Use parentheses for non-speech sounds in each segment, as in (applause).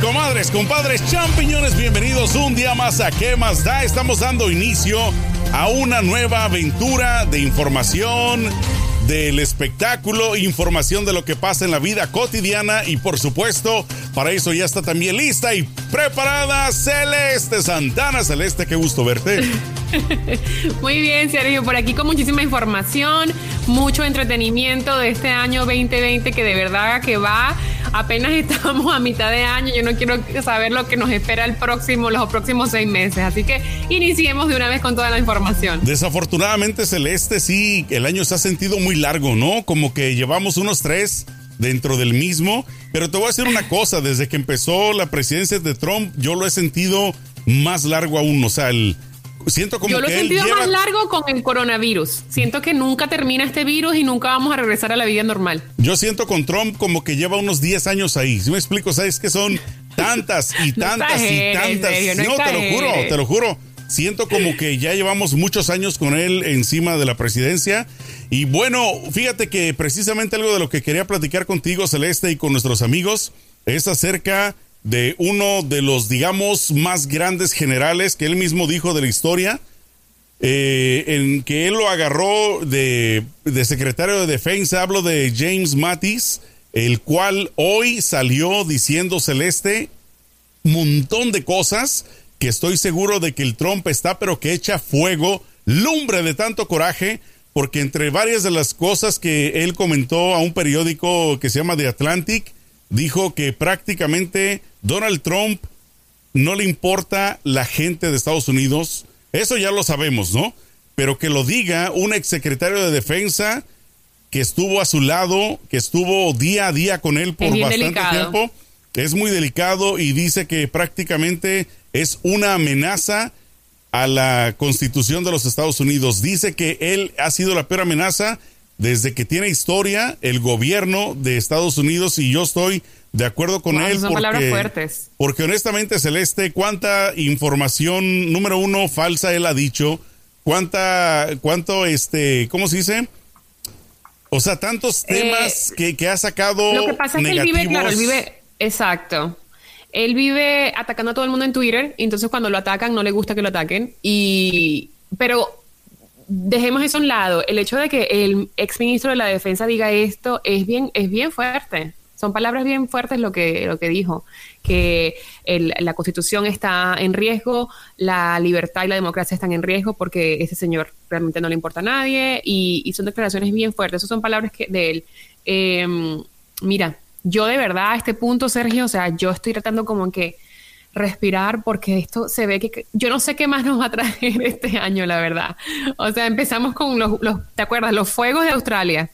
Comadres, compadres, champiñones, bienvenidos un día más a ¿Qué más da? Estamos dando inicio a una nueva aventura de información, del espectáculo, información de lo que pasa en la vida cotidiana y por supuesto, para eso ya está también lista y preparada Celeste Santana. Celeste, qué gusto verte. (laughs) Muy bien, Sergio, por aquí con muchísima información, mucho entretenimiento de este año 2020 que de verdad que va apenas (laughs) estamos a mitad de año, yo no quiero saber lo que nos espera el próximo, los próximos seis meses. Así que iniciemos de una vez con toda la información. Desafortunadamente, Celeste, sí, el año se ha sentido muy largo, ¿no? Como que llevamos unos tres dentro del mismo. Pero te voy a decir una cosa, desde que empezó la presidencia de Trump, yo lo he sentido más largo aún. O sea, el, siento como Yo lo he sentido más largo con el coronavirus. Siento que nunca termina este virus y nunca vamos a regresar a la vida normal. Yo siento con Trump como que lleva unos 10 años ahí. Si me explico, sabes que son tantas y (laughs) tantas y tantas. no, te lo juro, te lo juro. Siento como que ya llevamos muchos años con él encima de la presidencia. Y bueno, fíjate que precisamente algo de lo que quería platicar contigo, Celeste, y con nuestros amigos, es acerca de uno de los, digamos, más grandes generales que él mismo dijo de la historia, eh, en que él lo agarró de, de, secretario de defensa, hablo de James Mattis, el cual hoy salió diciendo Celeste montón de cosas que estoy seguro de que el Trump está, pero que echa fuego, lumbre de tanto coraje, porque entre varias de las cosas que él comentó a un periódico que se llama The Atlantic, dijo que prácticamente Donald Trump no le importa la gente de Estados Unidos. Eso ya lo sabemos, ¿no? Pero que lo diga un exsecretario de defensa que estuvo a su lado, que estuvo día a día con él por bastante tiempo, es muy delicado y dice que prácticamente es una amenaza a la constitución de los Estados Unidos. Dice que él ha sido la peor amenaza desde que tiene historia el gobierno de Estados Unidos y yo estoy de acuerdo con él. Son palabras fuertes. Porque honestamente, Celeste, cuánta información, número uno, falsa él ha dicho, cuánta, cuánto, este, ¿cómo se dice? O sea, tantos eh, temas que, que, ha sacado. Lo que pasa es que él vive, claro, él vive, exacto. Él vive atacando a todo el mundo en Twitter, y entonces cuando lo atacan no le gusta que lo ataquen. Y, pero dejemos eso a un lado. El hecho de que el exministro de la Defensa diga esto es bien, es bien fuerte. Son palabras bien fuertes lo que, lo que dijo, que la constitución está en riesgo, la libertad y la democracia están en riesgo porque ese señor realmente no le importa a nadie y, son declaraciones bien fuertes. Esas son palabras que, de él. Em, mira, yo de verdad a este punto, Sergio, o sea, yo estoy tratando como que respirar porque esto se ve que yo no sé qué más nos va a traer (laughs) este año, la verdad. O sea, empezamos con los, ¿te acuerdas? Los fuegos de Australia.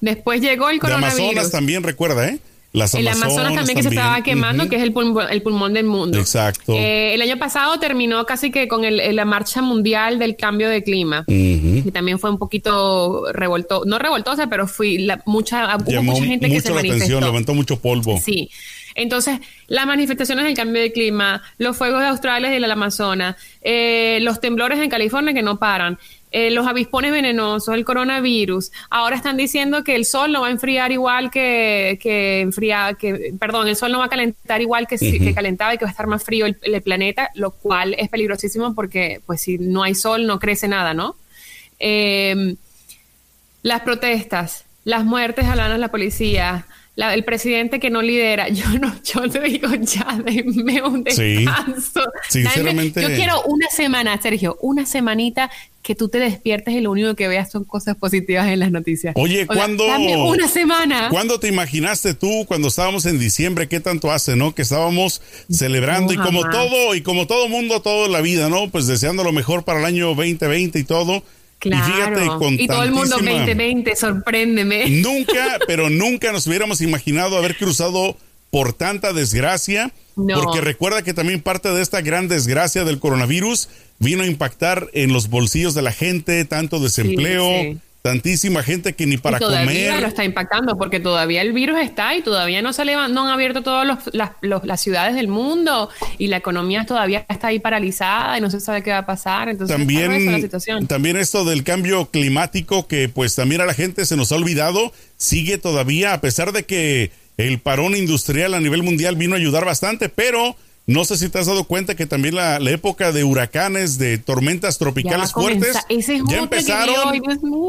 Después llegó el coronavirus. El Amazonas también recuerda, ¿eh? Las el Amazonas también, que se estaba quemando, que es el, pulmón, el pulmón del mundo. Exacto. Eh, el año pasado terminó casi que con el, la marcha mundial del cambio de clima. Y también fue un poquito revoltoso, no revoltosa, pero fui la, mucha, hubo mucha gente que se la Atención, levantó mucho polvo. Sí. Entonces, las manifestaciones del cambio de clima, los fuegos de Australia y del Amazonas, eh, los temblores en California que no paran, eh, los avispones venenosos, el coronavirus. Ahora están diciendo que el sol no va a enfriar igual que, que que, perdón, el sol no va a calentar igual que, que calentaba y que va a estar más frío el, planeta, lo cual es peligrosísimo porque, pues, si no hay sol, no crece nada, ¿no? Em, las protestas, las muertes a la policía, el presidente que no lidera, (laughs) yo no, yo te digo ya, denme un descanso. Sí, sinceramente. yo quiero una semana, Sergio, una semanita que tú te despiertes y lo único que veas son cosas positivas en las noticias. Oye, ¿cuándo? una semana. ¿Cuándo te imaginaste tú cuando estábamos en diciembre? ¿Qué tanto hace, no? Que estábamos celebrando y como todo, y como todo mundo, toda la vida, ¿no? Pues deseando lo mejor para el año 2020 y todo Claro. Y, todo el mundo 2020, sorpréndeme. (laughs) Nunca, pero nunca nos hubiéramos imaginado haber cruzado por tanta desgracia. Porque recuerda que también parte de esta gran desgracia del coronavirus vino a impactar en los bolsillos de la gente, tanto desempleo, tantísima gente que ni para y todavía lo está impactando porque todavía el virus está y todavía no se no han abierto todas las, las, ciudades del mundo y la economía todavía está ahí paralizada y no se sabe qué va a pasar. Entonces, también, también esto del cambio climático que pues también a la gente se nos ha olvidado, sigue todavía a pesar de que el parón industrial a nivel mundial vino a ayudar bastante, pero no sé si te has dado cuenta que también la, época de huracanes, de tormentas tropicales fuertes, ya empezaron,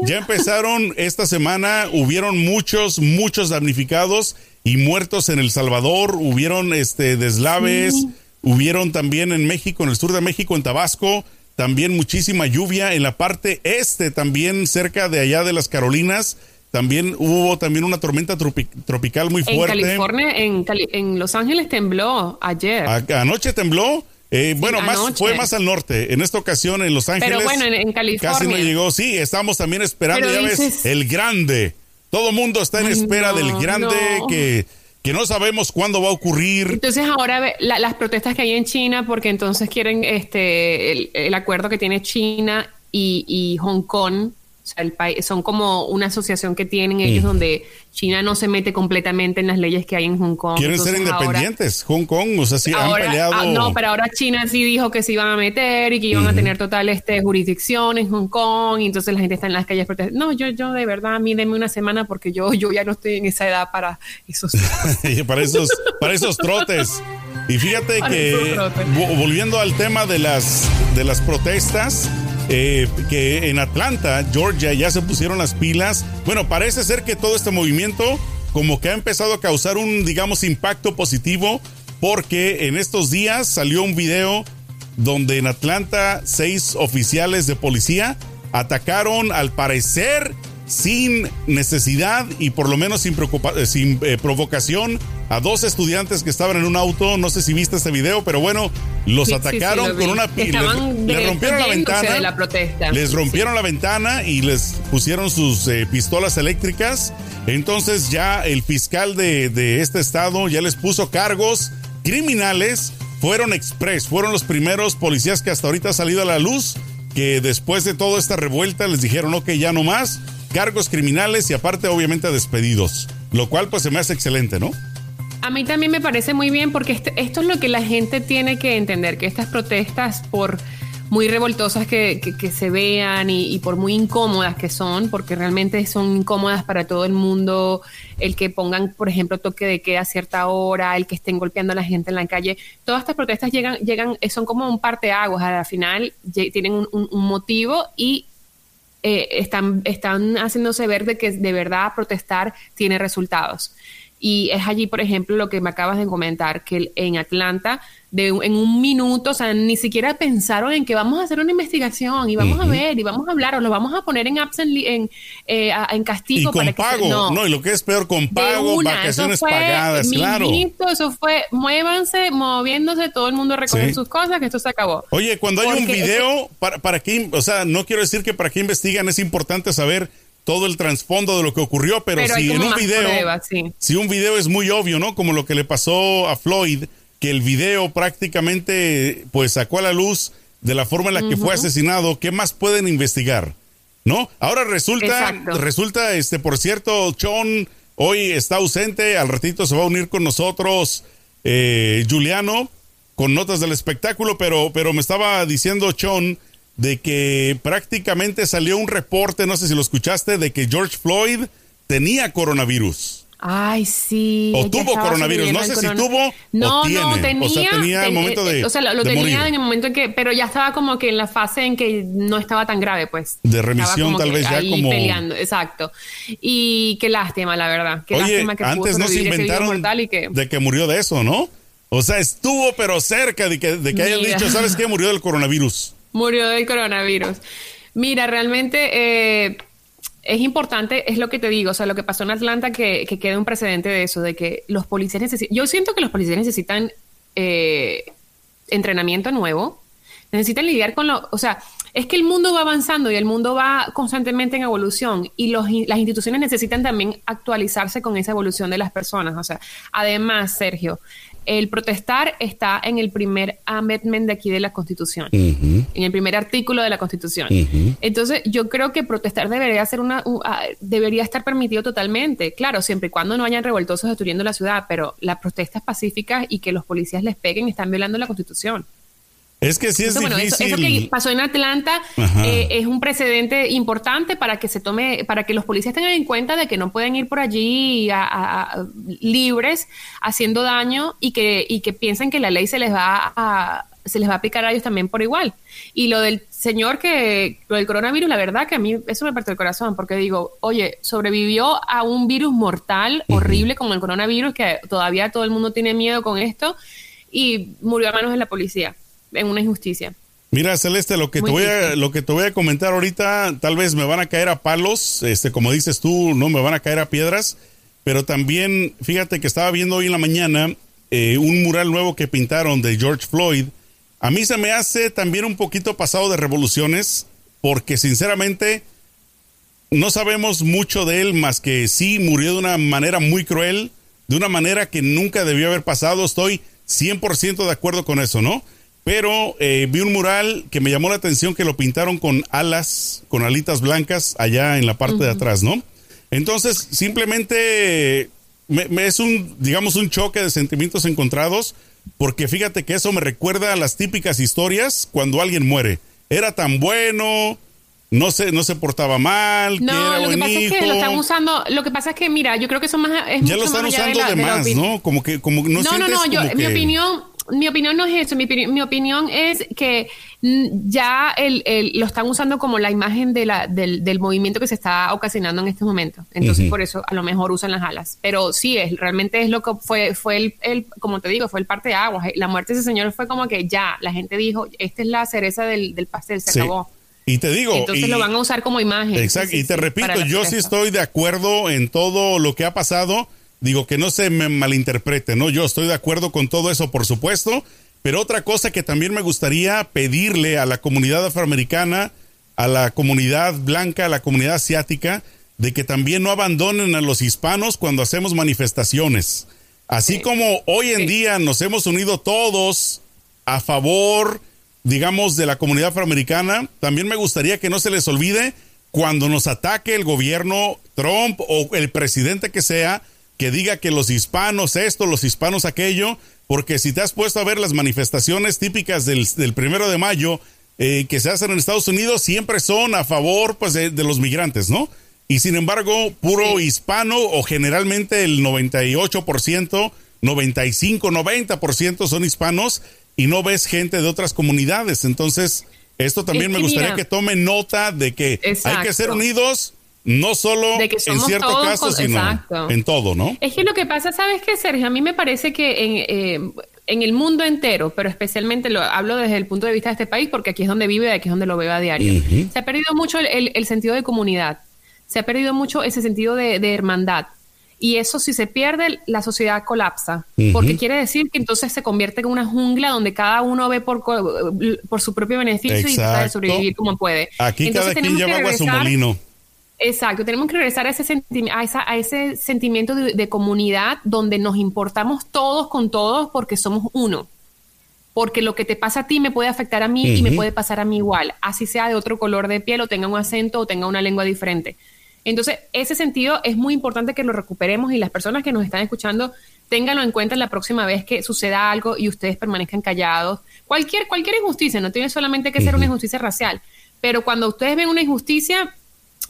ya empezaron esta semana, hubieron muchos, muchos damnificados y muertos en El Salvador, hubieron este deslaves, hubieron también en México, en el sur de México, en Tabasco, también muchísima lluvia en la parte este, también cerca de allá de las Carolinas también hubo también una tormenta tropical muy fuerte. En California, en, Los Ángeles tembló ayer. anoche tembló. Eh, bueno, más, fue más al norte. En esta ocasión en Los Ángeles. Pero bueno, en, California. Casi no llegó. Sí, estamos también esperando, ya ves, el grande. Todo mundo está en espera del grande que, que no sabemos cuándo va a ocurrir. Entonces ahora las protestas que hay en China, porque entonces quieren este el, acuerdo que tiene China y, y Hong Kong el país, son como una asociación que tienen ellos donde China no se mete completamente en las leyes que hay en Hong Kong. Quieren ser independientes, Hong Kong, o sea, sí han peleado. Ah, no, pero ahora China sí dijo que se iban a meter y que iban a tener total este, jurisdicción en Hong Kong, y entonces la gente está en las calles protestando. No, yo, yo de verdad, a mí denme una semana porque yo, yo ya no estoy en esa edad para esos. (laughs) para esos, para esos trotes. Y fíjate que volviendo al tema de las de las protestas, eh, que en Atlanta, Georgia, ya se pusieron las pilas. Bueno, parece ser que todo este movimiento como que ha empezado a causar un, digamos, impacto positivo porque en estos días salió un video donde en Atlanta seis oficiales de policía atacaron al parecer sin necesidad y por lo menos sin, sin eh, provocación a dos estudiantes que estaban en un auto. No sé si viste este video, pero bueno, los atacaron con una pila. Les, rompieron la ventana. la protesta. Les rompieron la ventana y les pusieron sus eh, pistolas eléctricas. Entonces ya el fiscal de, de este estado ya les puso cargos criminales. Fueron express, fueron los primeros policías que hasta ahorita ha salido a la luz que después de toda esta revuelta les dijeron, ok, ya no más, cargos criminales y aparte obviamente despedidos, lo cual pues se me hace excelente, ¿no? A mí también me parece muy bien porque este, esto es lo que la gente tiene que entender, que estas protestas por muy revoltosas que, se vean y, por muy incómodas que son, porque realmente son incómodas para todo el mundo, el que pongan, por ejemplo, toque de queda a cierta hora, el que estén golpeando a la gente en la calle, todas estas protestas llegan, llegan son como un parteaguas, al final tienen un motivo y eh, están, están haciéndose ver de que de verdad protestar tiene resultados. Y es allí, por ejemplo, lo que me acabas de comentar, que en Atlanta, de, en un minuto, o sea, ni siquiera pensaron en que vamos a hacer una investigación y vamos a ver y vamos a hablar o lo vamos a poner en apps en, eh, en castigo. Y con pago, no. y lo que es peor, con pago, vacaciones pagadas, claro. Eso fue, muévanse, moviéndose, todo el mundo recoge sus cosas, que esto se acabó. Oye, cuando hay un video, para, para qué, o sea, no quiero decir que para qué investigan, es importante saber todo el trasfondo de lo que ocurrió, pero, si en un video, si un video es muy obvio, ¿no? Como lo que le pasó a Floyd, que el video prácticamente pues sacó a la luz de la forma en la que fue asesinado, ¿qué más pueden investigar? ¿No? Ahora resulta, resulta, este, por cierto, Sean hoy está ausente, al ratito se va a unir con nosotros eh, Juliano con notas del espectáculo, pero, pero me estaba diciendo Sean de que prácticamente salió un reporte, no sé si lo escuchaste, de que George Floyd tenía coronavirus. Ay, sí. O tuvo coronavirus. No sé si tuvo. No, o tiene. no, tenía. O sea, tenía el momento de. O sea, lo, tenía en el momento en que. Pero ya estaba como que en la fase en que no estaba tan grave, pues. De remisión, tal vez ya como. peleando, exacto. Y qué lástima, la verdad. Qué Oye, lástima que antes no se inventaron de que murió de eso, ¿no? O sea, estuvo, pero cerca de que, de que hayan dicho, ¿sabes qué? Murió del coronavirus. Murió del coronavirus. Mira, realmente eh, es importante, es lo que te digo, o sea, lo que pasó en Atlanta, que, que quede un precedente de eso, de que los policías necesitan, yo siento que los policías necesitan eh, entrenamiento nuevo, necesitan lidiar con lo, o sea, es que el mundo va avanzando y el mundo va constantemente en evolución y los, las instituciones necesitan también actualizarse con esa evolución de las personas. O sea, además, Sergio, el protestar está en el primer amendment de aquí de la Constitución, en el primer artículo de la Constitución. Entonces, yo creo que protestar debería ser una ah, debería estar permitido totalmente, claro, siempre y cuando no hayan revoltosos destruyendo la ciudad, pero las protestas pacíficas y que los policías les peguen están violando la Constitución. Es que sí es difícil. Eso, que pasó en Atlanta eh, es un precedente importante para que se tome, para que los policías tengan en cuenta de que no pueden ir por allí libres haciendo daño y que, y que piensen que la ley se les va a, se les va a aplicar a ellos también por igual. Y lo del señor que, lo del coronavirus, la verdad que a mí eso me parte el corazón, porque digo, oye, sobrevivió a un virus mortal, horrible como el coronavirus, que todavía todo el mundo tiene miedo con esto, y murió a manos de la policía en una injusticia. Mira, Celeste, lo que te voy a, lo que te voy a comentar ahorita, tal vez me van a caer a palos, este, como dices tú, no me van a caer a piedras, pero también, fíjate que estaba viendo hoy en la mañana eh, un mural nuevo que pintaron de George Floyd. A mí se me hace también un poquito pasado de revoluciones, porque sinceramente no sabemos mucho de él, más que sí murió de una manera muy cruel, de una manera que nunca debió haber pasado. Estoy 100% de acuerdo con eso, ¿no? Pero eh, vi un mural que me llamó la atención que lo pintaron con alas, con alitas blancas allá en la parte de atrás, ¿no? Entonces, simplemente me, es un, digamos, un choque de sentimientos encontrados, porque fíjate que eso me recuerda a las típicas historias cuando alguien muere. Era tan bueno, no se, no se portaba mal. No, lo que pasa es que lo están usando. Lo que pasa es que, mira, yo creo que eso más. Es ya lo están usando de, más, ¿no? Como que, como no No, no, no, yo, mi opinión mi opinión no es eso, mi, mi opinión es que ya el, lo están usando como la imagen de la, del, del, movimiento que se está ocasionando en este momento. Entonces, por eso a lo mejor usan las alas. Pero sí, es, realmente es lo que fue, fue el, el, como te digo, fue el parte de aguas. La muerte de ese señor fue como que ya, la gente dijo, esta es la cereza del, del pastel, se acabó. Y te digo. Entonces lo van a usar como imagen. Exacto. y te repito, yo sí estoy de acuerdo en todo lo que ha pasado Digo que no se me malinterprete, ¿no? Yo estoy de acuerdo con todo eso, por supuesto, pero otra cosa que también me gustaría pedirle a la comunidad afroamericana, a la comunidad blanca, a la comunidad asiática, de que también no abandonen a los hispanos cuando hacemos manifestaciones. Así como hoy en día nos hemos unido todos a favor, digamos, de la comunidad afroamericana, también me gustaría que no se les olvide cuando nos ataque el gobierno Trump o el presidente que sea, que diga que los hispanos esto, los hispanos aquello, porque si te has puesto a ver las manifestaciones típicas del, primero de mayo eh, que se hacen en Estados Unidos, siempre son a favor pues, de, los migrantes, ¿no? Y sin embargo, puro hispano o generalmente el 98%, 95, 90% son hispanos y no ves gente de otras comunidades. Entonces, esto también me gustaría que tomen nota de que hay que ser unidos no solo en ciertos casos, sino en todo, ¿no? Es que lo que pasa, ¿sabes qué, Sergio? A mí me parece que en, eh, en el mundo entero, pero especialmente lo hablo desde el punto de vista de este país, porque aquí es donde vive y aquí es donde lo veo a diario. Se ha perdido mucho el, el, sentido de comunidad, se ha perdido mucho ese sentido de, de hermandad. Y eso si se pierde, la sociedad colapsa, porque quiere decir que entonces se convierte en una jungla donde cada uno ve por, por su propio beneficio y trata de sobrevivir como puede. Aquí cada quien lleva agua a su molino. Exacto, tenemos que regresar a ese, a, ese sentimiento de, comunidad donde nos importamos todos con todos porque somos uno. Porque lo que te pasa a ti me puede afectar a mí y me puede pasar a mí igual, así sea de otro color de piel o tenga un acento o tenga una lengua diferente. Entonces, ese sentido es muy importante que lo recuperemos y las personas que nos están escuchando ténganlo en cuenta la próxima vez que suceda algo y ustedes permanezcan callados. Cualquier, cualquier injusticia, no tiene solamente que ser una injusticia racial, pero cuando ustedes ven una injusticia,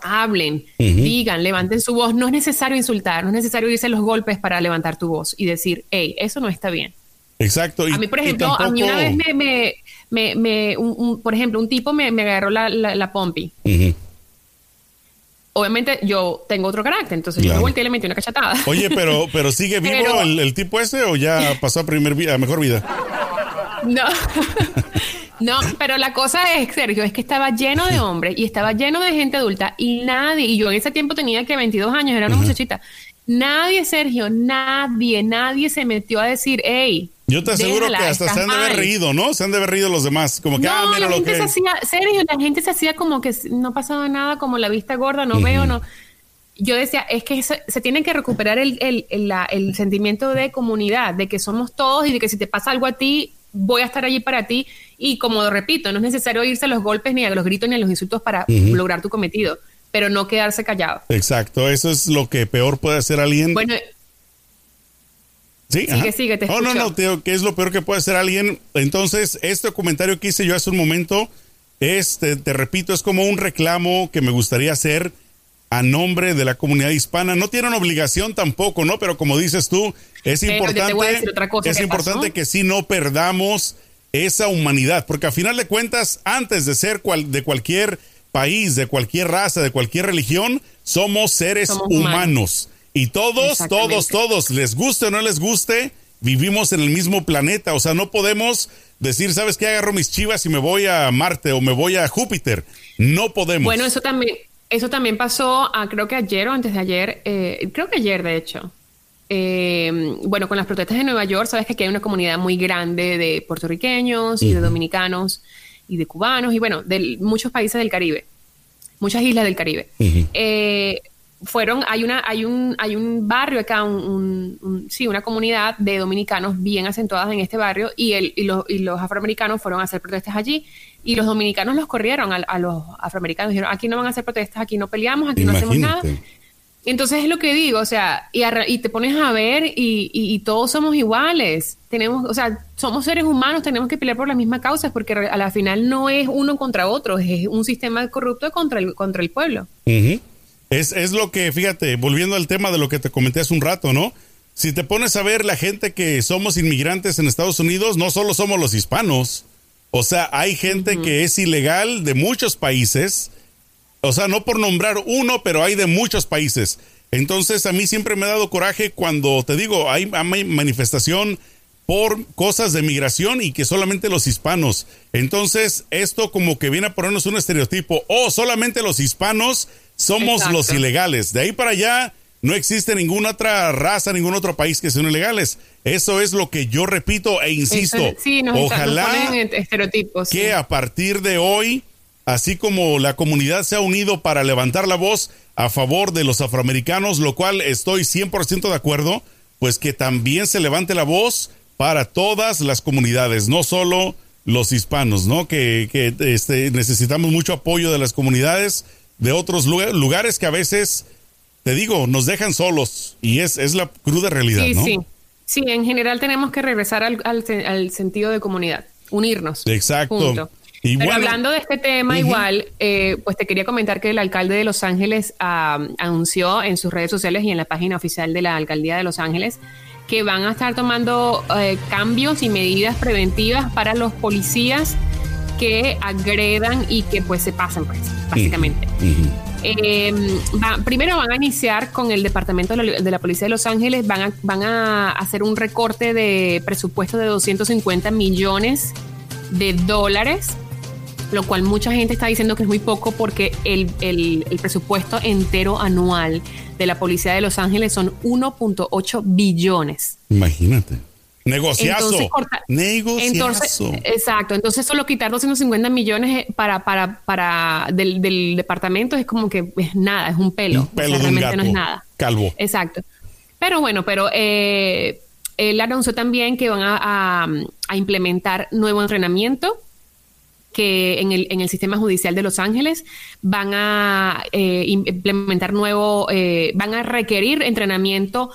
hablen, digan, levanten su voz. No es necesario insultar, no es necesario irse los golpes para levantar tu voz y decir, hey, eso no está bien. Exacto. a mí, por ejemplo, a mí una vez me, me, me, un, por ejemplo, un tipo me, agarró la, la, pompi. Obviamente yo tengo otro carácter, entonces yo me volteé y le metí una cachatada. Oye, pero, pero sigue (laughs) vivo el, el, tipo ese o ya pasó a primer vida, a mejor vida. No. (laughs) No, pero la cosa es, Sergio, es que estaba lleno de hombres y estaba lleno de gente adulta y nadie, y yo en ese tiempo tenía que 22 años, era una muchachita. Nadie, Sergio, nadie, nadie se metió a decir, hey. Yo te aseguro que hasta se han de haber reído, ¿no? Se han de haber reído los demás. Como que, no, ah, mira la lo gente que. Se hacía, Sergio, la gente se hacía como que no pasaba nada, como la vista gorda, no veo, no. Yo decía, es que se, tiene que recuperar el, el, el, el sentimiento de comunidad, de que somos todos y de que si te pasa algo a ti, voy a estar allí para ti. Y como repito, no es necesario irse a los golpes, ni a los gritos, ni a los insultos para lograr tu cometido, pero no quedarse callado. Exacto, eso es lo que peor puede hacer alguien. Bueno, Sí, sigue, sigue, te Oh, no, no, tío, ¿qué es lo peor que puede hacer alguien? Entonces, este comentario que hice yo hace un momento, este, te repito, es como un reclamo que me gustaría hacer a nombre de la comunidad hispana. No tienen obligación tampoco, ¿no? Pero como dices tú, es importante, es importante que sí no perdamos esa humanidad, porque a final de cuentas, antes de ser cual, de cualquier país, de cualquier raza, de cualquier religión, somos seres humanos. Y todos, todos, todos, les guste o no les guste, vivimos en el mismo planeta. O sea, no podemos decir, ¿sabes qué? Agarro mis chivas y me voy a Marte o me voy a Júpiter. No podemos. Bueno, eso también, eso también pasó, creo que ayer o antes de ayer, eh, creo que ayer de hecho. Eh, bueno, con las protestas de Nueva York, sabes que aquí hay una comunidad muy grande de puertorriqueños y de dominicanos y de cubanos y bueno, de muchos países del Caribe, muchas islas del Caribe. eh, fueron, hay una, hay un, hay un barrio acá, un, sí, una comunidad de dominicanos bien acentuadas en este barrio y, el, y, los, y los afroamericanos fueron a hacer protestas allí y los dominicanos los corrieron a, los afroamericanos, dijeron, aquí no van a hacer protestas, aquí no peleamos, aquí no hacemos nada. Entonces es lo que digo, o sea, y, y te pones a ver y, y, todos somos iguales, tenemos, o sea, somos seres humanos, tenemos que pelear por las mismas causas porque a la final no es uno contra otro, es un sistema corrupto contra el, contra el pueblo. Es, es lo que, fíjate, volviendo al tema de lo que te comenté hace un rato, ¿no? Si te pones a ver la gente que somos inmigrantes en Estados Unidos, no solo somos los hispanos. O sea, hay gente que es ilegal de muchos países. O sea, no por nombrar uno, pero hay de muchos países. Entonces, a mí siempre me ha dado coraje cuando te digo, hay, hay manifestación por cosas de migración y que solamente los hispanos. Entonces, esto como que viene a ponernos un estereotipo. Oh, solamente los hispanos somos los ilegales. De ahí para allá no existe ninguna otra raza, ningún otro país que sean ilegales. Eso es lo que yo repito e insisto. Ojalá que a partir de hoy, así como la comunidad se ha unido para levantar la voz a favor de los afroamericanos, lo cual estoy 100% de acuerdo, pues que también se levante la voz para todas las comunidades, no solo los hispanos, ¿no? Que, que este, necesitamos mucho apoyo de las comunidades de otros lugares que a veces, te digo, nos dejan solos y es, es la cruda realidad, sí, ¿no? Sí, sí, en general tenemos que regresar al, al, sentido de comunidad, unirnos. Exacto. Y Pero hablando de este tema, igual, eh, pues te quería comentar que el alcalde de Los Ángeles anunció en sus redes sociales y en la página oficial de la alcaldía de Los Ángeles que van a estar tomando eh, cambios y medidas preventivas para los policías que agredan y que pues se pasan, pues, básicamente. Eh, primero van a iniciar con el Departamento de la, Policía de Los Ángeles, van a, van a hacer un recorte de presupuesto de 250 millones de dólares, lo cual mucha gente está diciendo que es muy poco porque el, el, el presupuesto entero anual de la Policía de Los Ángeles son 1.8 billones. Imagínate. Negociazo. Negociazo. exacto. Entonces, solo quitar 250 millones eh, para, para, para del, departamento es como que es nada, es un pelo. Un pelo realmente no es nada. Calvo. Exacto. Pero bueno, pero eh, él anunció también que van a, a, implementar nuevo entrenamiento que en el, en el sistema judicial de Los Ángeles van a eh, implementar nuevo, van a requerir entrenamiento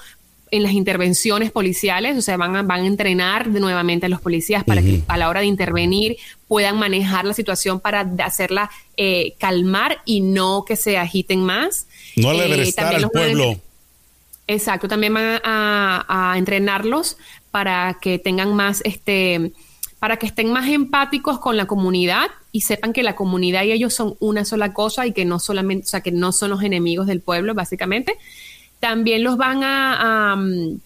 en las intervenciones policiales, o sea, van a, van a entrenar nuevamente a los policías para que a la hora de intervenir puedan manejar la situación para hacerla eh, calmar y no que se agiten más. No eh, al pueblo. exacto, también van a, entrenarlos para que tengan más, este, para que estén más empáticos con la comunidad y sepan que la comunidad y ellos son una sola cosa y que no solamente, o sea, que no son los enemigos del pueblo, básicamente también los van a, mm,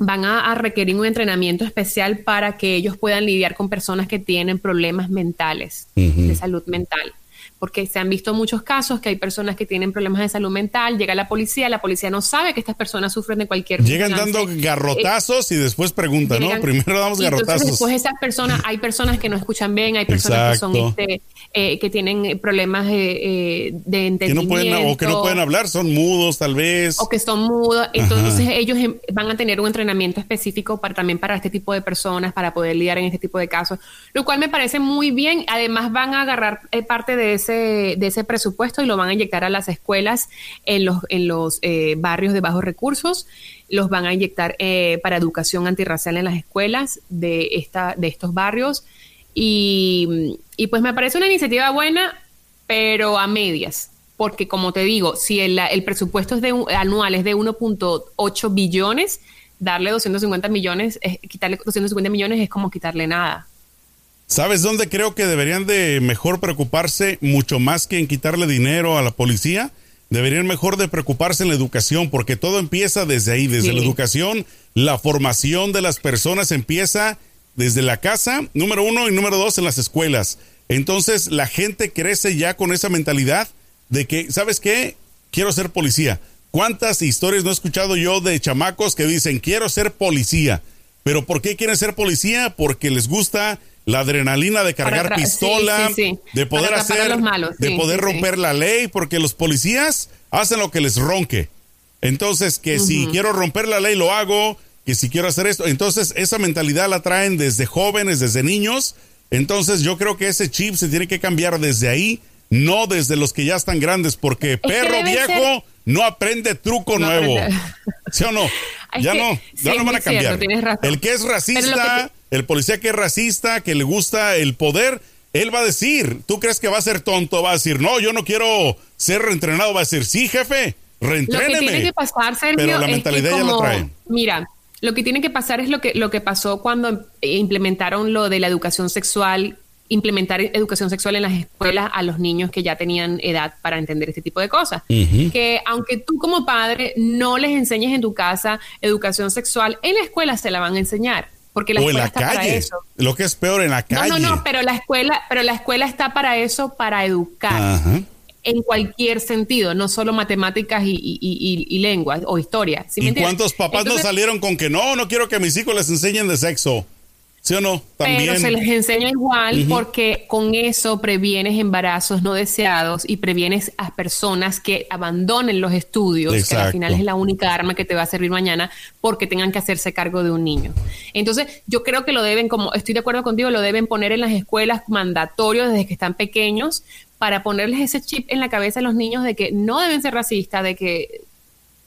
van a, requerir un entrenamiento especial para que ellos puedan lidiar con personas que tienen problemas mentales, de salud mental porque se han visto muchos casos que hay personas que tienen problemas de salud mental, llega la policía, la policía no sabe que estas personas sufren de cualquier Llegan dando garrotazos y después preguntan, ¿no? Primero damos garrotazos. después esas personas, hay personas que no escuchan bien, hay personas que son este, eh, que tienen problemas de, eh, de entendimiento. Que no pueden, o que no pueden hablar, son mudos tal vez. O que son mudos. Entonces ellos em, van a tener un entrenamiento específico para también para este tipo de personas, para poder lidiar en este tipo de casos, lo cual me parece muy bien. Además van a agarrar eh, parte de ese de ese presupuesto y lo van a inyectar a las escuelas en los, en los eh, barrios de bajos recursos, los van a inyectar eh, para educación antirracial en las escuelas de, esta, de estos barrios. Y, y pues me parece una iniciativa buena, pero a medias porque como te digo, si el, el presupuesto es de anual es de 1.8 billones, darle 250 millones, quitarle 250 millones es como quitarle nada. ¿Sabes dónde creo que deberían de mejor preocuparse mucho más que en quitarle dinero a la policía? Deberían mejor de preocuparse en la educación, porque todo empieza desde ahí, desde la educación, la formación de las personas empieza desde la casa, número uno, y número dos, en las escuelas. Entonces la gente crece ya con esa mentalidad de que, ¿sabes qué? Quiero ser policía. ¿Cuántas historias no he escuchado yo de chamacos que dicen, quiero ser policía? ¿Pero por qué quieren ser policía? Porque les gusta la adrenalina de cargar pistola, de poder hacer, de poder romper la ley, porque los policías hacen lo que les ronque. Entonces, que si quiero romper la ley lo hago, que si quiero hacer esto, entonces esa mentalidad la traen desde jóvenes, desde niños. Entonces, yo creo que ese chip se tiene que cambiar desde ahí no desde los que ya están grandes, porque perro viejo no aprende truco nuevo. ¿Sí o no? (laughs) ya no, ya no van a cambiar. el que es racista, el policía que es racista, que le gusta el poder, él va a decir, ¿tú crees que va a ser tonto? Va a decir, no, yo no quiero ser reentrenado. Va a decir, sí, jefe, reentréneme. Lo que tiene que pasar, Sergio, Pero la mentalidad ya lo trae. Mira, lo que tiene que pasar es lo que, lo que pasó cuando implementaron lo de la educación sexual implementar educación sexual en las escuelas a los niños que ya tenían edad para entender este tipo de cosas. Que aunque tú como padre no les enseñes en tu casa educación sexual, en la escuela se la van a enseñar. Porque la escuela está para eso. Lo que es peor en la calle. No, no, no, pero la escuela, pero la escuela está para eso, para educar. En cualquier sentido, no solo matemáticas y, y, y, lenguas o historia. ¿Y cuántos papás no salieron con que no, no quiero que mis hijos les enseñen de sexo? ¿Sí o no? También. Pero se les enseña igual porque con eso previenes embarazos no deseados y previenes a personas que abandonen los estudios, que al final es la única arma que te va a servir mañana porque tengan que hacerse cargo de un niño. Entonces, yo creo que lo deben, como estoy de acuerdo contigo, lo deben poner en las escuelas mandatorio desde que están pequeños para ponerles ese chip en la cabeza a los niños de que no deben ser racistas, de que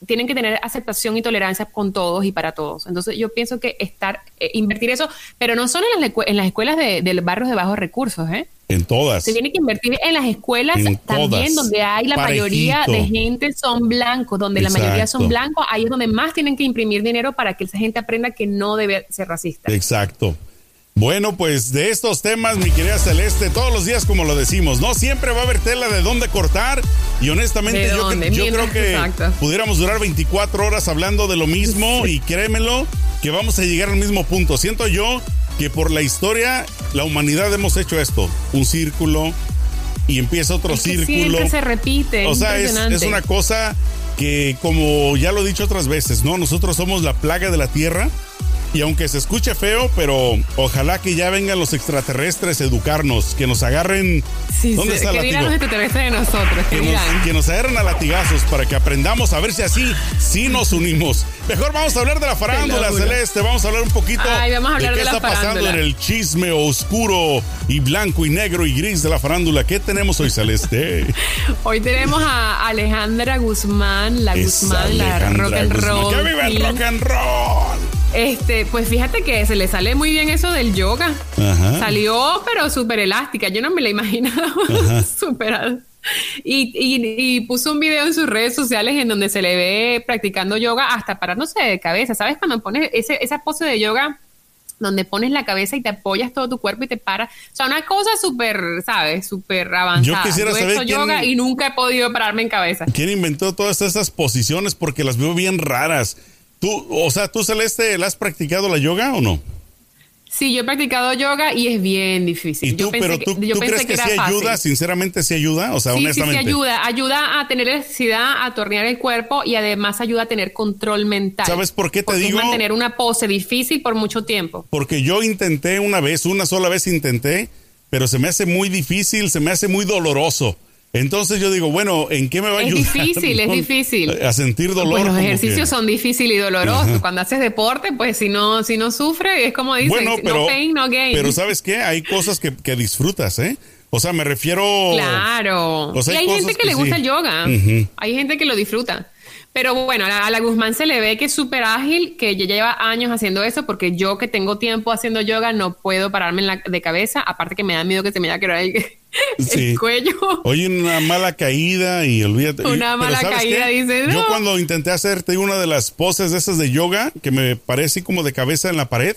tienen que tener aceptación y tolerancia con todos y para todos. Entonces yo pienso que estar, eh, invertir eso, pero no solo en las, en las escuelas de, de, barrios de bajos recursos, ¿eh? En todas. Se tiene que invertir en las escuelas también donde hay la mayoría de gente son blancos, donde la mayoría son blancos, ahí es donde más tienen que imprimir dinero para que esa gente aprenda que no debe ser racista. Exacto. Bueno, pues de estos temas, mi querida Celeste, todos los días como lo decimos, ¿no? Siempre va a haber tela de dónde cortar y honestamente yo, creo que pudiéramos durar 24 horas hablando de lo mismo y créemelo que vamos a llegar al mismo punto. Siento yo que por la historia, la humanidad hemos hecho esto, un círculo y empieza otro círculo. Siempre se repite. O sea, es, es una cosa que como ya lo he dicho otras veces, ¿no? Nosotros somos la plaga de la tierra y aunque se escuche feo, pero ojalá que ya vengan los extraterrestres a educarnos, que nos agarren. Sí, ¿Dónde está que los extraterrestres de nosotros? Que, nos, que, nos, agarren a latigazos para que aprendamos a ver si así sí nos unimos. Mejor vamos a hablar de la farándula, Celeste. Vamos a hablar un poquito de qué está pasando en el chisme oscuro y blanco y negro y gris de la farándula. ¿Qué tenemos hoy, Celeste? (laughs) hoy tenemos a Alejandra Guzmán, la Guzmán, la rock and roll. ¡Que vive el rock and roll! Este, pues fíjate que se le sale muy bien eso del yoga. Salió, pero súper elástica. Yo no me la imaginaba (laughs) súper. Y, y, puso un video en sus redes sociales en donde se le ve practicando yoga hasta parándose de cabeza. ¿Sabes? Cuando pones ese, esa pose de yoga donde pones la cabeza y te apoyas todo tu cuerpo y te paras. O sea, una cosa súper, ¿sabes? Súper avanzada. Yo quisiera saber quién, yoga y nunca he podido pararme en cabeza. ¿Quién inventó todas esas posiciones? Porque las veo bien raras. Tú, o sea, tú Celeste, ¿la has practicado la yoga o no? Sí, yo he practicado yoga y es bien difícil. ¿Y tú, pero tú, crees que, sí ayuda? Sinceramente, ¿sí ayuda? O sea, honestamente. Sí, sí ayuda. Ayuda a tener electricidad, a tornear el cuerpo y además ayuda a tener control mental. ¿Sabes por qué te digo? mantener una pose difícil por mucho tiempo. Porque yo intenté una vez, una sola vez intenté, pero se me hace muy difícil, se me hace muy doloroso. Entonces yo digo, bueno, ¿en qué me va a ayudar? Es difícil, es (laughs) difícil. A sentir dolor. Pues los ejercicios son difíciles y dolorosos. Cuando haces deporte, pues si no, si no sufre, es como dicen, no pain, no gain. Pero ¿sabes qué? Hay cosas que, que disfrutas, ¿eh? O sea, me refiero. Claro. y hay gente que, le gusta el yoga. Hay gente que lo disfruta. Pero bueno, a la Guzmán se le ve que es súper ágil, que ya lleva años haciendo eso, porque yo que tengo tiempo haciendo yoga no puedo pararme de cabeza, aparte que me da miedo que se me vaya a quedar el, (laughs) cuello. Oye, una mala caída y olvídate. Una mala caída, dice. Yo cuando intenté hacerte una de las poses de esas de yoga, que me parece como de cabeza en la pared,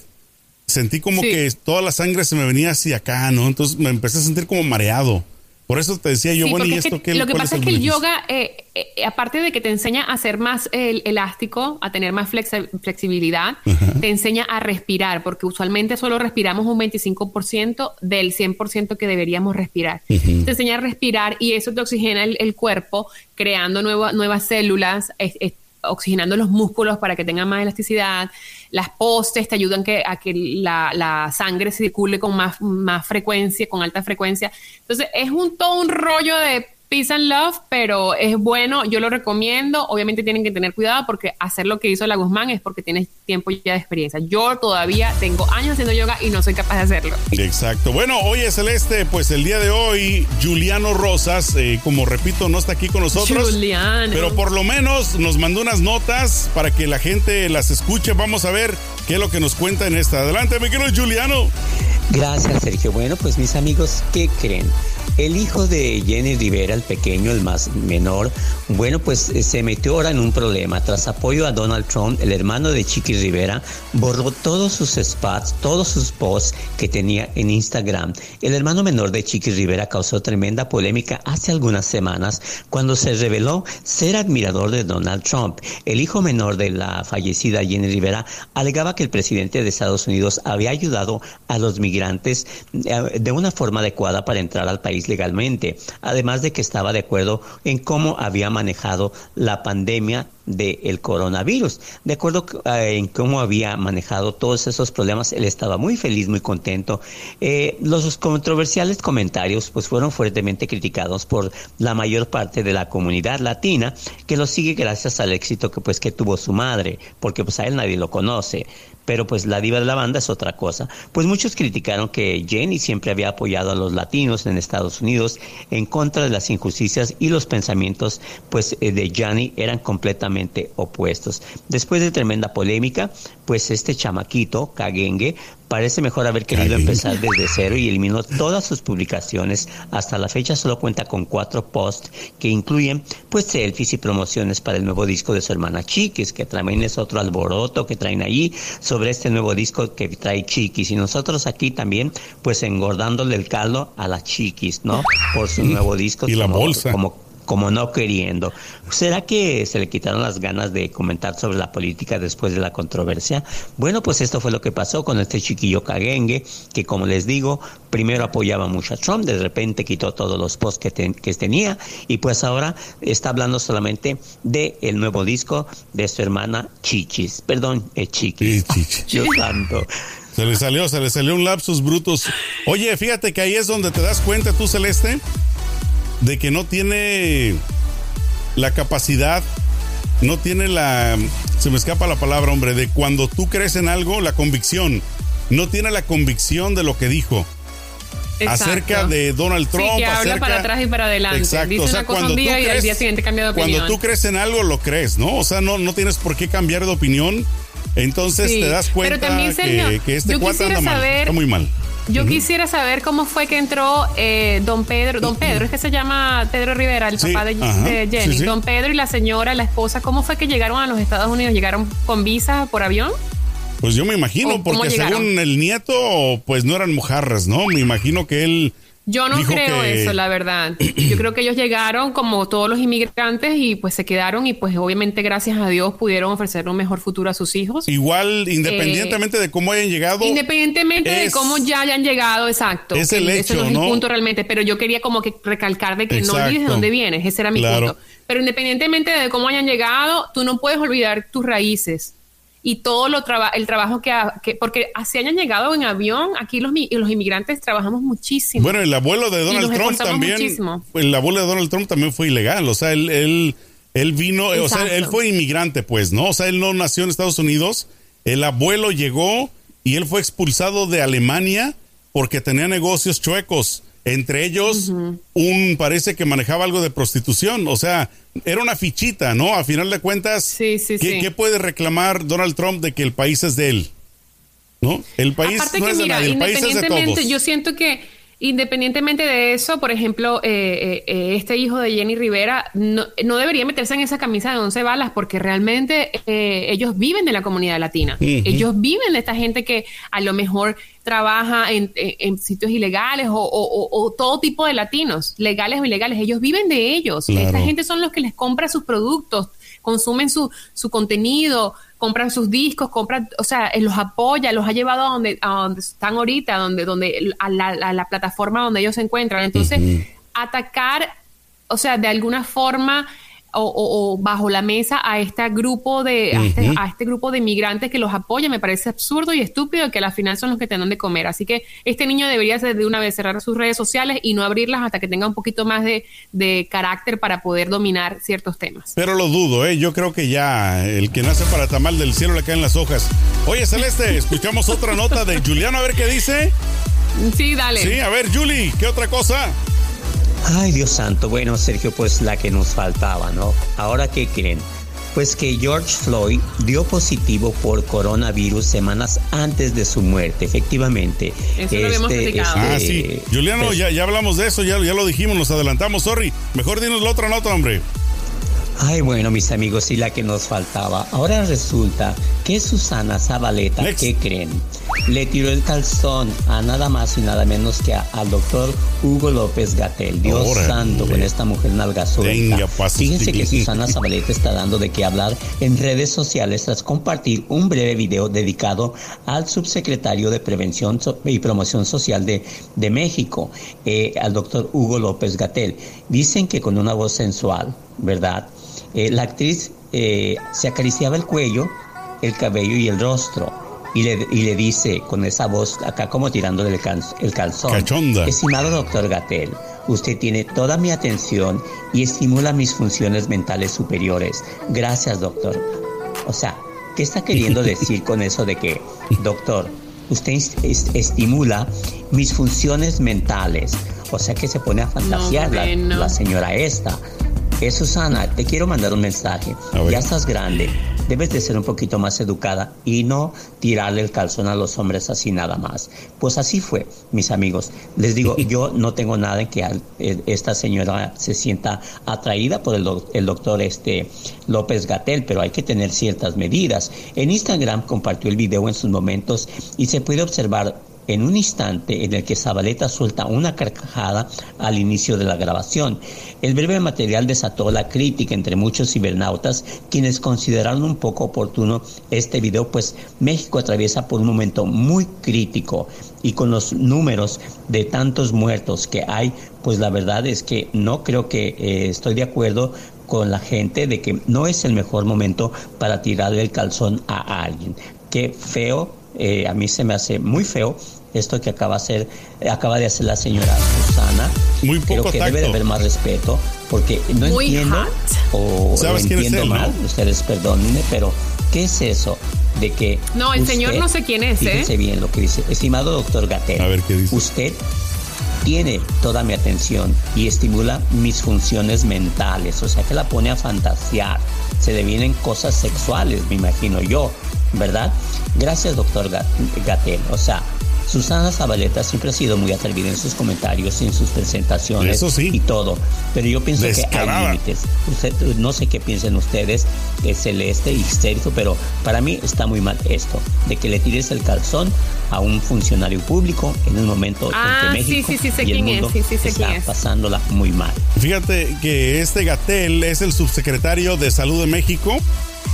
sentí como que toda la sangre se me venía hacia acá, ¿no? Entonces me empecé a sentir como mareado. Por eso te decía yo, bueno, ¿y esto qué Lo que pasa es, que el yoga, eh, eh, aparte de que te enseña a ser más elástico, a tener más flexibilidad, te enseña a respirar, porque usualmente solo respiramos un 25% del 100% que deberíamos respirar. Te enseña a respirar y eso te oxigena el, cuerpo, creando nuevas células, oxigenando los músculos para que tengan más elasticidad. Las postes te ayudan que, a que la, sangre circule con más, más frecuencia, con alta frecuencia. Entonces, es un todo un rollo de Peace and Love, pero es bueno, yo lo recomiendo. Obviamente tienen que tener cuidado porque hacer lo que hizo la Guzmán es porque tienes tiempo ya de experiencia. Yo todavía tengo años haciendo yoga y no soy capaz de hacerlo. Exacto. Bueno, oye Celeste, pues el día de hoy Juliano Rosas, eh, como repito, no está aquí con nosotros. Juliano. Pero por lo menos nos mandó unas notas para que la gente las escuche. Vamos a ver qué es lo que nos cuenta en esta. Adelante, mi querido Juliano. Gracias, Sergio. Bueno, pues mis amigos, ¿qué creen? El hijo de Jenny Rivera, el pequeño, el más menor, bueno, pues eh, se metió ahora en un problema. Tras apoyo a Donald Trump, el hermano de Chiqui Rivera borró todos sus spots, todos sus posts que tenía en Instagram. El hermano menor de Chiqui Rivera causó tremenda polémica hace algunas semanas cuando se reveló ser admirador de Donald Trump. El hijo menor de la fallecida Jenny Rivera alegaba que el presidente de Estados Unidos había ayudado a los migrantes eh, de una forma adecuada para entrar al país legalmente, además de que estaba de acuerdo en cómo había manejado la pandemia del coronavirus. De acuerdo eh, en cómo había manejado todos esos problemas, él estaba muy feliz, muy contento. Eh, los controversiales comentarios pues fueron fuertemente criticados por la mayor parte de la comunidad latina, que lo sigue gracias al éxito que pues que tuvo su madre, porque pues a él nadie lo conoce pero pues la diva de la banda es otra cosa. Pues muchos criticaron que Jenny siempre había apoyado a los latinos en Estados Unidos en contra de las injusticias y los pensamientos pues eh, de Jenny eran completamente opuestos. Después de tremenda polémica, pues este chamaquito, Kagengue, parece mejor haber querido empezar desde cero y eliminó todas sus publicaciones. Hasta la fecha solo cuenta con cuatro posts que incluyen pues selfies y promociones para el nuevo disco de su hermana Chiquis, que también es otro alboroto que traen allí sobre este nuevo disco que trae Chiquis. Y nosotros aquí también pues engordándole el caldo a las Chiquis, ¿no? Por su nuevo disco. Y la bolsa. Como como no queriendo. ¿Será que se le quitaron las ganas de comentar sobre la política después de la controversia? Bueno, pues esto fue lo que pasó con este chiquillo caguengue, que como les digo, primero apoyaba mucho a Trump, de repente quitó todos los posts que, tenía y pues ahora está hablando solamente de el nuevo disco de su hermana Chichis, perdón, eh, Chiquis. Yo (laughs) tanto. Se le salió, se le salió un lapsus brutos. Oye, fíjate que ahí es donde te das cuenta tú, Celeste, de que no tiene la capacidad, no tiene la, se me escapa la palabra, hombre, de cuando tú crees en algo, la convicción. No tiene la convicción de lo que dijo. Acerca de Donald Trump. que habla para atrás y para adelante. Exacto. Dice una cosa un día y al día siguiente cambia de opinión. Cuando tú crees en algo, lo crees, ¿no? O sea, no, no tienes por qué cambiar de opinión. Entonces te das cuenta que, este cuate anda mal, está muy mal. Yo quisiera saber cómo fue que entró eh, don Pedro, don Pedro, es que se llama Pedro Rivera, el papá de, Jenny. don Pedro y la señora, la esposa, ¿cómo fue que llegaron a los Estados Unidos? ¿Llegaron con visa por avión? Pues yo me imagino, porque según el nieto, pues no eran mojarras, ¿no? Me imagino que él yo no creo eso, la verdad. Yo creo que ellos llegaron como todos los inmigrantes y pues se quedaron y pues obviamente gracias a Dios pudieron ofrecer un mejor futuro a sus hijos. Igual, independientemente de cómo hayan llegado. Independientemente de cómo ya hayan llegado, exacto. Es el hecho, Ese no es el punto realmente, pero yo quería como que recalcar de que no olvides de dónde vienes, ese era mi punto. Pero independientemente de cómo hayan llegado, tú no puedes olvidar tus raíces y todo lo el trabajo que, que, porque así hayan llegado en avión, aquí los, los inmigrantes trabajamos muchísimo. Bueno, el abuelo de Donald Trump también, el abuelo de Donald Trump también fue ilegal, o sea, él, él, él vino, o sea, él fue inmigrante, pues, ¿no? O sea, él no nació en Estados Unidos, el abuelo llegó y él fue expulsado de Alemania porque tenía negocios chuecos Entre ellos, un parece que manejaba algo de prostitución. O sea, era una fichita, ¿no? A final de cuentas, sí, sí, ¿qué, puede reclamar Donald Trump de que el país es de él? ¿No? El país no es de nadie, el país es de todos. Yo siento que Independientemente de eso, por ejemplo, eh, eh, eh, este hijo de Jenny Rivera no, debería meterse en esa camisa de once balas porque realmente ellos viven de la comunidad latina. Ellos viven de esta gente que a lo mejor trabaja en, sitios ilegales o, todo tipo de latinos, legales o ilegales. Ellos viven de ellos. Esta gente son los que les compra sus productos, consumen su, su contenido, compran sus discos, compran, o sea, los apoya, los ha llevado a donde, a donde están ahorita, donde, donde, a la, plataforma donde ellos se encuentran. Entonces, atacar, o sea, de alguna forma o, bajo la mesa a este grupo de este, a, este, grupo de migrantes que los apoya me parece absurdo y estúpido que al final son los que tendrán de comer. Así que este niño debería de una vez cerrar sus redes sociales y no abrirlas hasta que tenga un poquito más de, carácter para poder dominar ciertos temas. Pero lo dudo eh yo creo que ya el que nace para tamal del cielo le caen las hojas. Oye Celeste (laughs) escuchamos otra nota de Juliano a ver qué dice. Sí dale. Sí a ver Julie qué otra cosa Ay, Dios santo. Bueno, Sergio, pues la que nos faltaba, ¿no? Ahora, ¿qué creen? Pues que George Floyd dio positivo por coronavirus semanas antes de su muerte, efectivamente. Eso lo habíamos este, este, ah, sí. Juliano, pues ya, ya hablamos de eso, ya, ya lo dijimos, nos adelantamos, sorry. Mejor dinos la otra nota, hombre. Ay, bueno, mis amigos, y la que nos faltaba. Ahora resulta que Susana Zabaleta, ¿qué creen? Le tiró el calzón a nada más y nada menos que al doctor Hugo López Gatel. Dios santo, con esta mujer nalga Fíjense que Susana Zabaleta está dando de qué hablar en redes sociales tras compartir un breve video dedicado al subsecretario de Prevención y Promoción Social de, de México, eh, al doctor Hugo López Gatel. Dicen que con una voz sensual, ¿verdad? Eh, la actriz eh, se acariciaba el cuello, el cabello y el rostro. Y le, y le dice con esa voz acá como tirándole el, el calzón. Cachonda. Estimado doctor Gatel, usted tiene toda mi atención y estimula mis funciones mentales superiores. Gracias, doctor. O sea, ¿qué está queriendo (laughs) decir con eso de que, doctor, usted estimula mis funciones mentales? O sea que se pone a fantasear la señora esta. Eh, Susana, te quiero mandar un mensaje. Ya estás grande, debes de ser un poquito más educada y no tirarle el calzón a los hombres así nada más. Pues así fue, mis amigos. Les digo, (laughs) yo no tengo nada en que eh, esta señora se sienta atraída por el, el doctor este López Gatel, pero hay que tener ciertas medidas. En Instagram compartió el video en sus momentos y se puede observar en un instante en el que Zabaleta suelta una carcajada al inicio de la grabación. El breve material desató la crítica entre muchos cibernautas, quienes consideraron un poco oportuno este video, pues México atraviesa por un momento muy crítico y con los números de tantos muertos que hay, pues la verdad es que no creo que eh, estoy de acuerdo con la gente de que no es el mejor momento para tirarle el calzón a alguien. Qué feo eh, a mí se me hace muy feo esto que acaba, hacer, acaba de hacer la señora Susana. Muy poco Creo que debe de haber más respeto, porque no entiendo o, entiendo mal, ustedes perdónenme, pero ¿qué es eso? De que. No, el señor no sé quién es, ¿eh? bien lo que dice. Estimado doctor Gatel, A ver, ¿qué dice? usted tiene toda mi atención y estimula mis funciones mentales, o sea que la pone a fantasear. Se devienen cosas sexuales, me imagino yo, ¿verdad? Gracias, doctor Gatel. O sea, Susana Zabaleta siempre ha sido muy atrevida en sus comentarios, en sus presentaciones y todo. Pero yo pienso que hay límites. no sé qué piensen ustedes, Celeste y Sergio, pero para mí está muy mal esto, de que le tires el calzón a un funcionario público en un momento en que ah, México y el mundo está pasándola muy mal. Fíjate que este Gatel es el subsecretario de Salud de México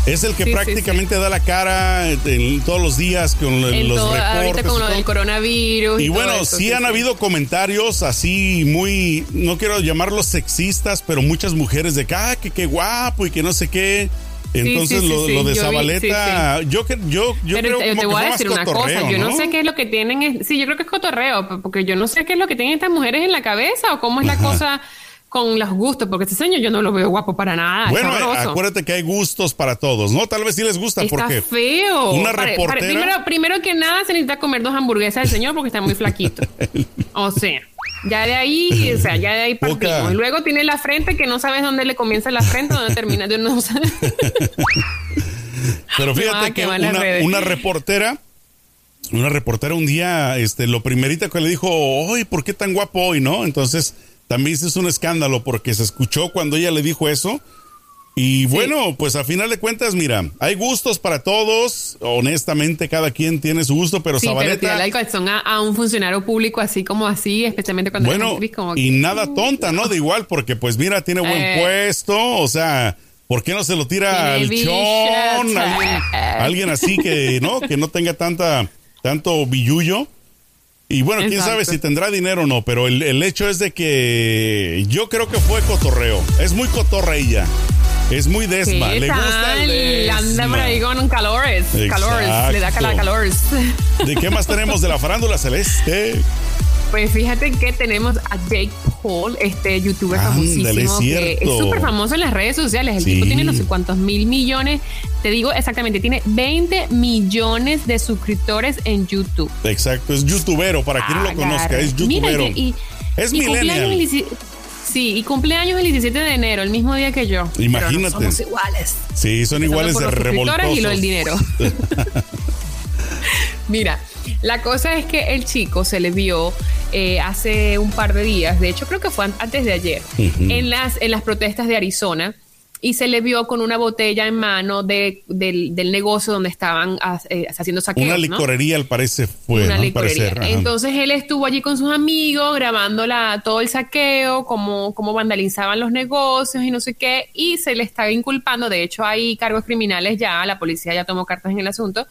es el que prácticamente da la cara en, todos los días con los reportes. Ahorita con lo del coronavirus. Y, bueno, sí han habido comentarios así muy, no quiero llamarlos sexistas, pero muchas mujeres de que, ah, que qué guapo y que no sé qué. Entonces lo, de Zabaleta, yo que yo yo Pero creo te, voy a decir una cosa, yo ¿no? sé qué es lo que tienen, sí, yo creo que es cotorreo, porque yo no sé qué es lo que tienen estas mujeres en la cabeza o cómo es la cosa con los gustos, porque este señor yo no lo veo guapo para nada. Bueno, acuérdate que hay gustos para todos, ¿no? Tal vez sí les gusta está porque feo. Una reportera... primero, primero que nada se necesita comer dos hamburguesas del señor porque está muy flaquito. (laughs) o sea. Ya de ahí, o sea, ya de ahí partimos. Luego tiene la frente que no sabes dónde le comienza la frente, dónde termina. Yo no (laughs) Pero fíjate que una, reportera, una reportera un día, este, lo primerito que le dijo, hoy, ¿por qué tan guapo hoy, no? Entonces, también es un escándalo porque se escuchó cuando ella le dijo eso y bueno, pues a final de cuentas, mira, hay gustos para todos. Honestamente, cada quien tiene su gusto, pero sí, Zabaleta. Pero a, a, un funcionario público así como así, especialmente cuando bueno, y nada tonta, ¿no? De igual, porque pues mira, tiene buen eh. puesto, o sea. ¿Por qué no se lo tira al chon? Alguien, alguien, así que, ¿no? Que no tenga tanta, tanto billullo. Y bueno, quién sabe si tendrá dinero o no, pero el, el, hecho es de que yo creo que fue cotorreo. Es muy cotorra ella. Es muy desma. le gusta el Anda por ahí con calores. Calores. Le da calores. ¿De qué más tenemos de la farándula celeste? Pues fíjate que tenemos a Jake Paul, este youtuber famosísimo, que es súper famoso en las redes sociales. El tipo tiene no sé cuántos mil millones, te digo exactamente, tiene 20 millones de suscriptores en YouTube. Exacto, es youtubero, para quien no lo conozca, es youtubero. y, es millennial. Sí, y cumpleaños el 17 de enero, el mismo día que yo. Imagínate. somos iguales. Sí, son iguales de revoltosos. y lo del dinero. (laughs) (laughs) Mira, la cosa es que el chico se le vio eh, hace un par de días, de hecho creo que fue antes de ayer, en, las, en las protestas de Arizona y se le vio con una botella en mano de, del, negocio donde estaban eh, haciendo saqueos. Una licorería, al parecer fue. Una licorería. Entonces él estuvo allí con sus amigos grabando la, todo el saqueo, cómo, cómo vandalizaban los negocios y no sé qué, y se le estaba inculpando. De hecho, hay cargos criminales ya, la policía ya tomó cartas en el asunto.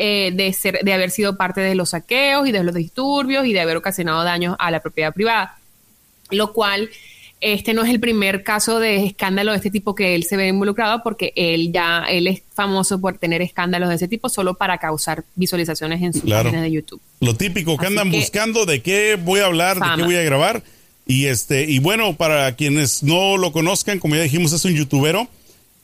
Eh, de, ser, de haber sido parte de los saqueos y de los disturbios y de haber ocasionado daños a la propiedad privada. Lo cual este no es el primer caso de escándalo de este tipo que él se ve involucrado porque él ya él es famoso por tener escándalos de ese tipo solo para causar visualizaciones en su página de YouTube. Lo típico que andan buscando de qué voy a hablar, de qué voy a grabar y este y bueno, para quienes no lo conozcan, como ya dijimos es un youtubero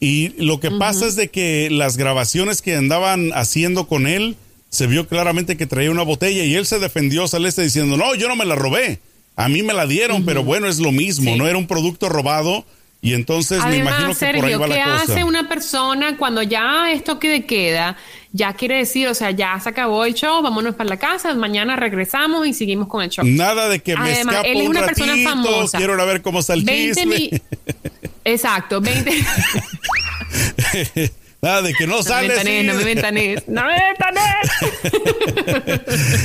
y lo que pasa es de que las grabaciones que andaban haciendo con él se vio claramente que traía una botella y él se defendió, sale este diciendo, "No, yo no me la robé." A mí me la dieron, pero bueno, es lo mismo, no era un producto robado. Y entonces me imagino que por ahí va la cosa. ¿Qué hace una persona cuando ya esto que queda? Ya quiere decir, o sea, ya se acabó el show, vámonos para la casa, mañana regresamos y seguimos con el show. Nada de que me escapo él es una persona famosa. quiero ver cómo está el chisme. Exacto, 20... (laughs) (laughs) Nada de que no, sale. no me ventanes, no me ventanes.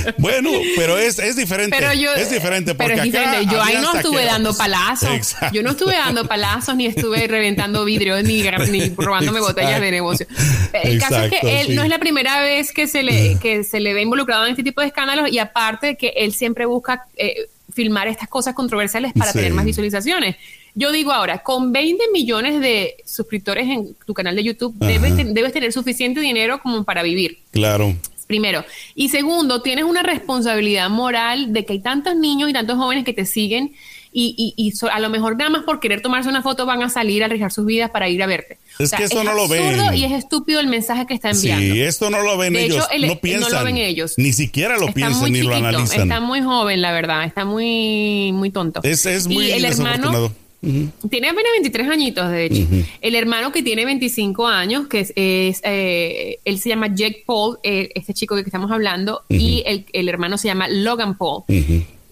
(laughs) (laughs) bueno, pero es, es diferente. Pero yo, es diferente porque pero es diferente. yo ahí no estuve dando palazos. Yo no estuve dando palazos ni estuve reventando vidrios ni, ni robándome botellas de negocio. El caso es que él no es la primera vez que se le que se le ve involucrado en este tipo de escándalos y aparte que él siempre busca eh, filmar estas cosas controversiales para tener más visualizaciones. Yo digo ahora, con 20 millones de suscriptores en tu canal de YouTube, debes, debes, tener suficiente dinero como para vivir. Claro. Primero. Y segundo, tienes una responsabilidad moral de que hay tantos niños y tantos jóvenes que te siguen y, y, a lo mejor nada más por querer tomarse una foto van a salir a arriesgar sus vidas para ir a verte. Es que esto no lo ven. Y es estúpido el mensaje que está enviando. Sí, esto no lo ven ellos. no piensan. No lo ven ellos. Ni siquiera lo piensan ni lo analizan. Está muy joven, la verdad. Está muy, muy tonto. Es, es muy y el hermano tiene apenas 23 añitos, de hecho. El hermano que tiene 25 años, que es, eh, él se llama Jake Paul, eh, este chico que estamos hablando, y el, hermano se llama Logan Paul.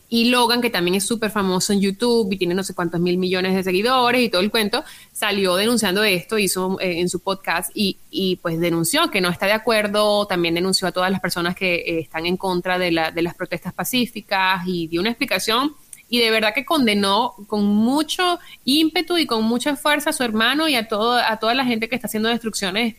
Y Logan, que también es súper famoso en YouTube y tiene no sé cuántos mil millones de seguidores y todo el cuento, salió denunciando esto, hizo eh, en su podcast y, y, pues denunció que no está de acuerdo, también denunció a todas las personas que están en contra de, la, de las protestas pacíficas y dio una explicación y de verdad que condenó con mucho ímpetu y con mucha fuerza a su hermano y a, todo, a toda la gente que está haciendo destrucciones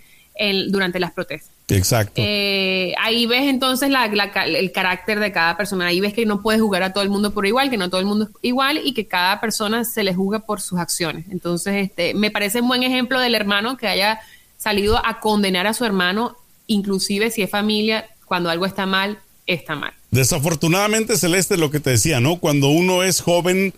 durante las protestas. Exacto. Eh, ahí ves entonces el carácter de cada persona. Ahí ves que no puedes jugar a todo el mundo por igual, que no todo el mundo es igual y que cada persona se le juzga por sus acciones. Entonces, este, me parece un buen ejemplo del hermano que haya salido a condenar a su hermano, inclusive si es familia, cuando algo está mal, está mal. Desafortunadamente, Celeste, lo que te decía, ¿no? Cuando uno es joven,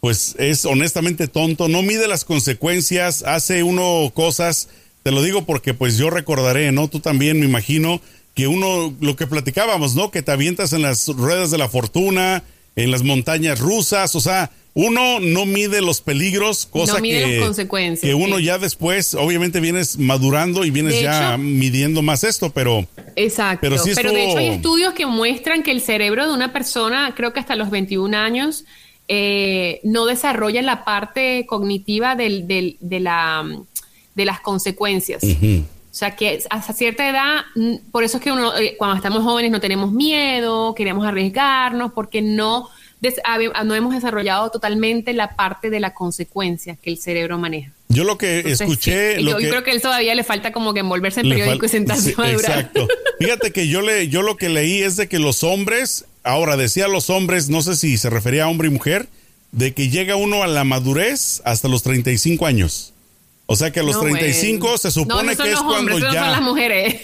pues es honestamente tonto, no mide las consecuencias, hace uno cosas, te lo digo porque pues yo recordaré, ¿no? Tú también me imagino que uno, lo que platicábamos, ¿no? Que te avientas en las ruedas de la fortuna en las montañas rusas, o sea, uno no mide los peligros, cosa que, consecuencias, que uno ya después, obviamente vienes madurando y vienes ya midiendo más esto, pero... Exacto, pero, de hecho hay estudios que muestran que el cerebro de una persona, creo que hasta los 21 años, eh, no desarrolla la parte cognitiva del, de, la, de las consecuencias. O sea, que hasta cierta edad, por eso es que uno, eh, cuando estamos jóvenes no tenemos miedo, queremos arriesgarnos, porque no no hemos desarrollado totalmente la parte de la consecuencia que el cerebro maneja. Yo lo que escuché. yo, creo que él todavía le falta como que envolverse en periódico y sentarse a madurar. Exacto. Fíjate que yo, le, yo lo que leí es de que los hombres, ahora decía los hombres, no sé si se refería a hombre y mujer, de que llega uno a la madurez hasta los 35 años. O sea que a los 35 se supone que es cuando ya. Son las mujeres.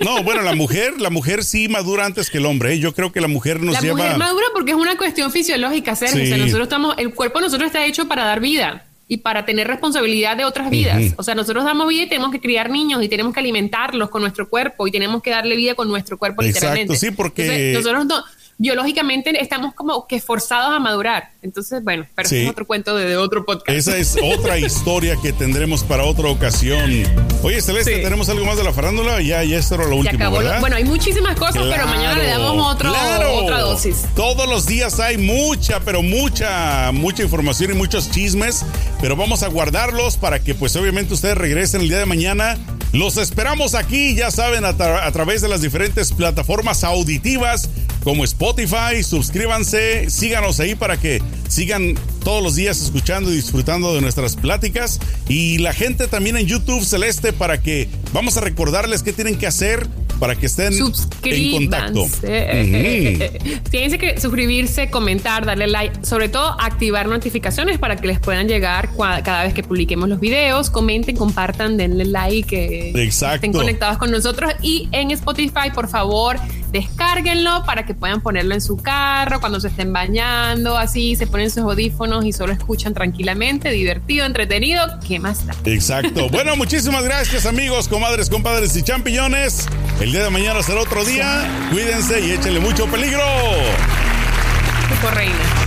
No, bueno, la mujer, la mujer sí madura antes que el hombre. ¿eh? Yo creo que la mujer nos lleva. La mujer madura porque es una cuestión fisiológica, Sergio. nosotros estamos, el cuerpo de nosotros está hecho para dar vida y para tener responsabilidad de otras vidas. O sea, nosotros damos vida y tenemos que criar niños y tenemos que alimentarlos con nuestro cuerpo y tenemos que darle vida con nuestro cuerpo Exacto, sí, porque nosotros no, biológicamente estamos como que forzados a madurar. Entonces, bueno, pero es otro cuento de, otro podcast. Esa es otra (laughs) historia que tendremos para otra ocasión. Oye, Celeste, ¿tenemos algo más de la farándula? Ya, ya esto era lo último, Bueno, hay muchísimas cosas, pero mañana le damos otro, otra dosis. Todos los días hay mucha, pero mucha, mucha información y muchos chismes, pero vamos a guardarlos para que, pues, obviamente ustedes regresen el día de mañana. Los esperamos aquí, ya saben, a, a través de las diferentes plataformas auditivas como Spotify. Suscríbanse, síganos ahí para que sigan todos los días escuchando y disfrutando de nuestras pláticas. Y la gente también en YouTube Celeste para que vamos a recordarles qué tienen que hacer para que estén en contacto. (laughs) Tienen que suscribirse, comentar, darle like, sobre todo activar notificaciones para que les puedan llegar cada vez que publiquemos los videos. Comenten, compartan, denle like, que estén conectados con nosotros. Y en Spotify, por favor, descárguenlo para que puedan ponerlo en su carro cuando se estén bañando, así se ponen sus audífonos y solo escuchan tranquilamente, divertido, entretenido. ¿Qué más da? Exacto. (laughs) bueno, muchísimas gracias, amigos, comadres, compadres y champiñones. El día de mañana será otro día. Cuídense y échenle mucho peligro. reina.